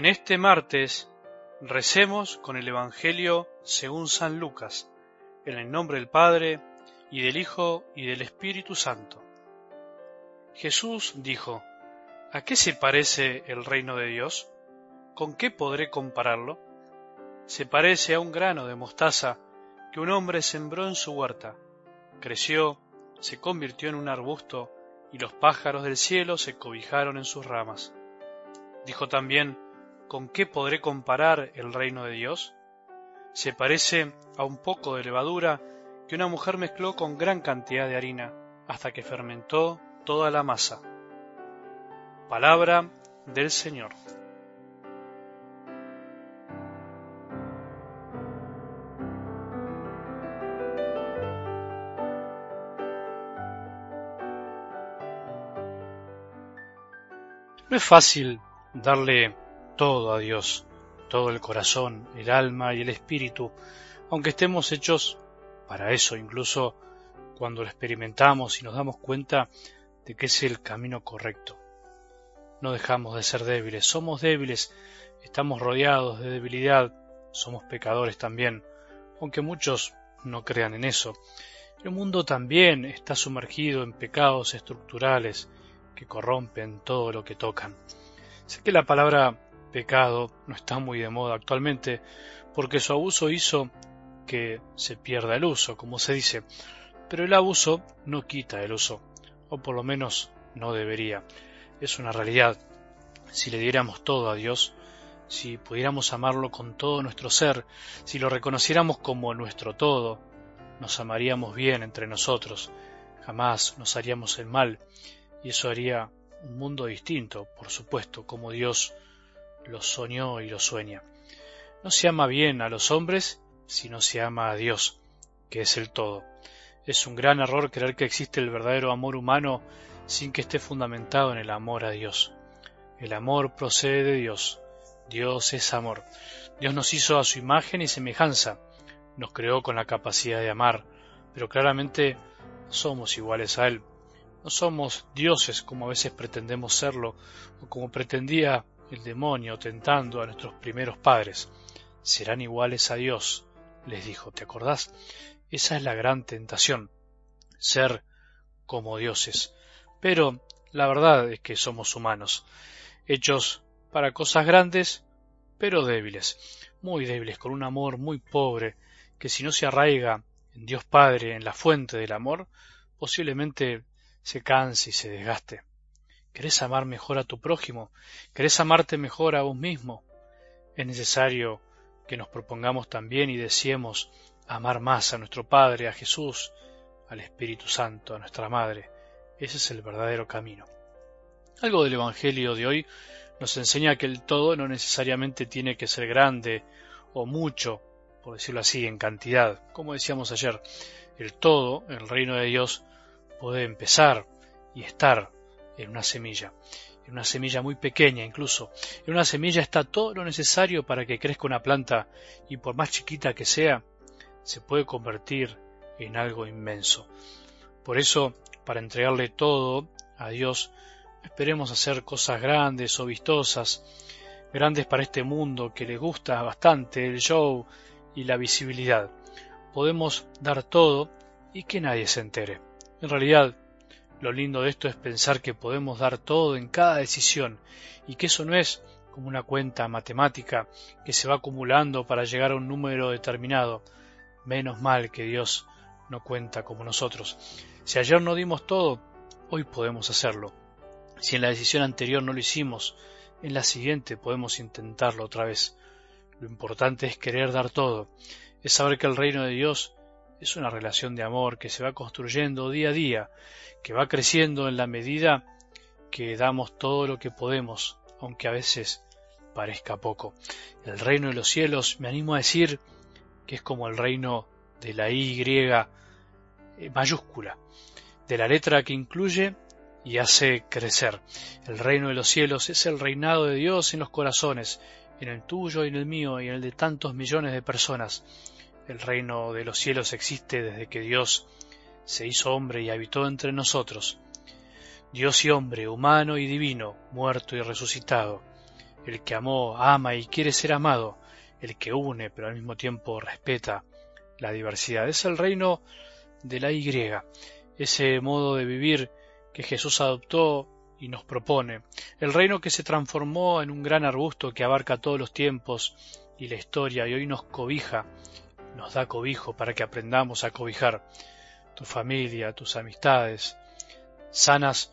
En este martes recemos con el Evangelio según San Lucas, en el nombre del Padre, y del Hijo, y del Espíritu Santo. Jesús dijo, ¿A qué se parece el reino de Dios? ¿Con qué podré compararlo? Se parece a un grano de mostaza que un hombre sembró en su huerta. Creció, se convirtió en un arbusto, y los pájaros del cielo se cobijaron en sus ramas. Dijo también, ¿con qué podré comparar el reino de Dios? Se parece a un poco de levadura que una mujer mezcló con gran cantidad de harina hasta que fermentó toda la masa. Palabra del Señor. No es fácil darle todo a Dios, todo el corazón, el alma y el espíritu, aunque estemos hechos para eso, incluso cuando lo experimentamos y nos damos cuenta de que es el camino correcto. No dejamos de ser débiles, somos débiles, estamos rodeados de debilidad, somos pecadores también, aunque muchos no crean en eso. El mundo también está sumergido en pecados estructurales que corrompen todo lo que tocan. Sé que la palabra pecado no está muy de moda actualmente porque su abuso hizo que se pierda el uso, como se dice, pero el abuso no quita el uso, o por lo menos no debería. Es una realidad. Si le diéramos todo a Dios, si pudiéramos amarlo con todo nuestro ser, si lo reconociéramos como nuestro todo, nos amaríamos bien entre nosotros, jamás nos haríamos el mal, y eso haría un mundo distinto, por supuesto, como Dios lo soñó y lo sueña. No se ama bien a los hombres si no se ama a Dios, que es el todo. Es un gran error creer que existe el verdadero amor humano sin que esté fundamentado en el amor a Dios. El amor procede de Dios. Dios es amor. Dios nos hizo a su imagen y semejanza. Nos creó con la capacidad de amar, pero claramente somos iguales a Él. No somos dioses como a veces pretendemos serlo o como pretendía el demonio tentando a nuestros primeros padres. Serán iguales a Dios, les dijo, ¿te acordás? Esa es la gran tentación, ser como dioses. Pero la verdad es que somos humanos, hechos para cosas grandes, pero débiles, muy débiles, con un amor muy pobre, que si no se arraiga en Dios Padre, en la fuente del amor, posiblemente se canse y se desgaste. ¿Querés amar mejor a tu prójimo? ¿Querés amarte mejor a vos mismo? Es necesario que nos propongamos también y deseemos amar más a nuestro Padre, a Jesús, al Espíritu Santo, a nuestra Madre. Ese es el verdadero camino. Algo del Evangelio de hoy nos enseña que el todo no necesariamente tiene que ser grande o mucho, por decirlo así, en cantidad. Como decíamos ayer, el todo, el reino de Dios, puede empezar y estar en una semilla, en una semilla muy pequeña incluso. En una semilla está todo lo necesario para que crezca una planta y por más chiquita que sea, se puede convertir en algo inmenso. Por eso, para entregarle todo a Dios, esperemos hacer cosas grandes o vistosas, grandes para este mundo que le gusta bastante el show y la visibilidad. Podemos dar todo y que nadie se entere. En realidad, lo lindo de esto es pensar que podemos dar todo en cada decisión y que eso no es como una cuenta matemática que se va acumulando para llegar a un número determinado. Menos mal que Dios no cuenta como nosotros. Si ayer no dimos todo, hoy podemos hacerlo. Si en la decisión anterior no lo hicimos, en la siguiente podemos intentarlo otra vez. Lo importante es querer dar todo, es saber que el reino de Dios es una relación de amor que se va construyendo día a día, que va creciendo en la medida que damos todo lo que podemos, aunque a veces parezca poco. El reino de los cielos, me animo a decir que es como el reino de la Y eh, mayúscula, de la letra que incluye y hace crecer. El reino de los cielos es el reinado de Dios en los corazones, en el tuyo y en el mío y en el de tantos millones de personas. El reino de los cielos existe desde que Dios se hizo hombre y habitó entre nosotros. Dios y hombre, humano y divino, muerto y resucitado. el que amó, ama y quiere ser amado, el que une pero al mismo tiempo respeta la diversidad. Es el reino de la Y, ese modo de vivir que Jesús adoptó y nos propone, el reino que se transformó en un gran arbusto que abarca todos los tiempos y la historia y hoy nos cobija, nos da cobijo para que aprendamos a cobijar tu familia, tus amistades, sanas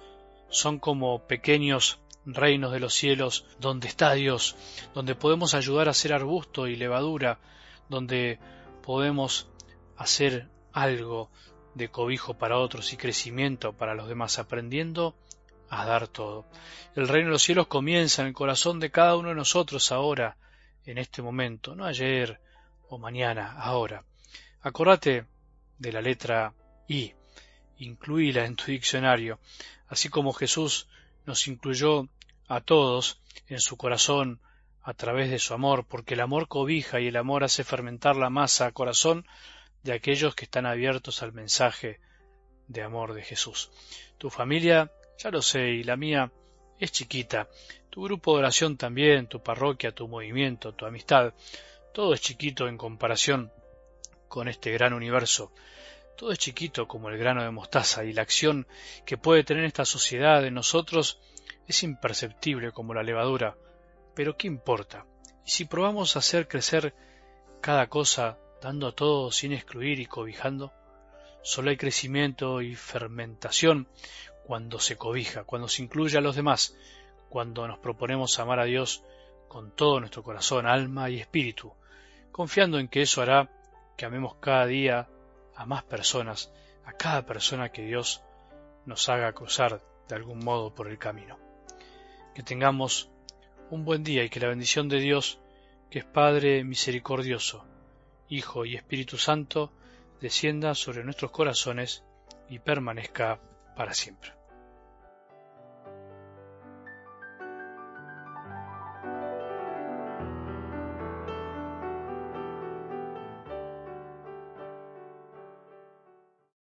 son como pequeños reinos de los cielos donde está Dios, donde podemos ayudar a hacer arbusto y levadura, donde podemos hacer algo de cobijo para otros y crecimiento para los demás, aprendiendo a dar todo. El reino de los cielos comienza en el corazón de cada uno de nosotros ahora, en este momento, no ayer o mañana, ahora. Acordate de la letra I, incluíla en tu diccionario, así como Jesús nos incluyó a todos en su corazón a través de su amor, porque el amor cobija y el amor hace fermentar la masa a corazón de aquellos que están abiertos al mensaje de amor de Jesús. Tu familia, ya lo sé, y la mía es chiquita, tu grupo de oración también, tu parroquia, tu movimiento, tu amistad, todo es chiquito en comparación con este gran universo. Todo es chiquito como el grano de mostaza y la acción que puede tener esta sociedad en nosotros es imperceptible como la levadura, pero ¿qué importa? Y si probamos a hacer crecer cada cosa dando a todo sin excluir y cobijando, solo hay crecimiento y fermentación cuando se cobija, cuando se incluye a los demás, cuando nos proponemos amar a Dios con todo nuestro corazón, alma y espíritu, confiando en que eso hará que amemos cada día a más personas, a cada persona que Dios nos haga cruzar de algún modo por el camino que tengamos un buen día y que la bendición de Dios, que es Padre misericordioso, Hijo y Espíritu Santo, descienda sobre nuestros corazones y permanezca para siempre.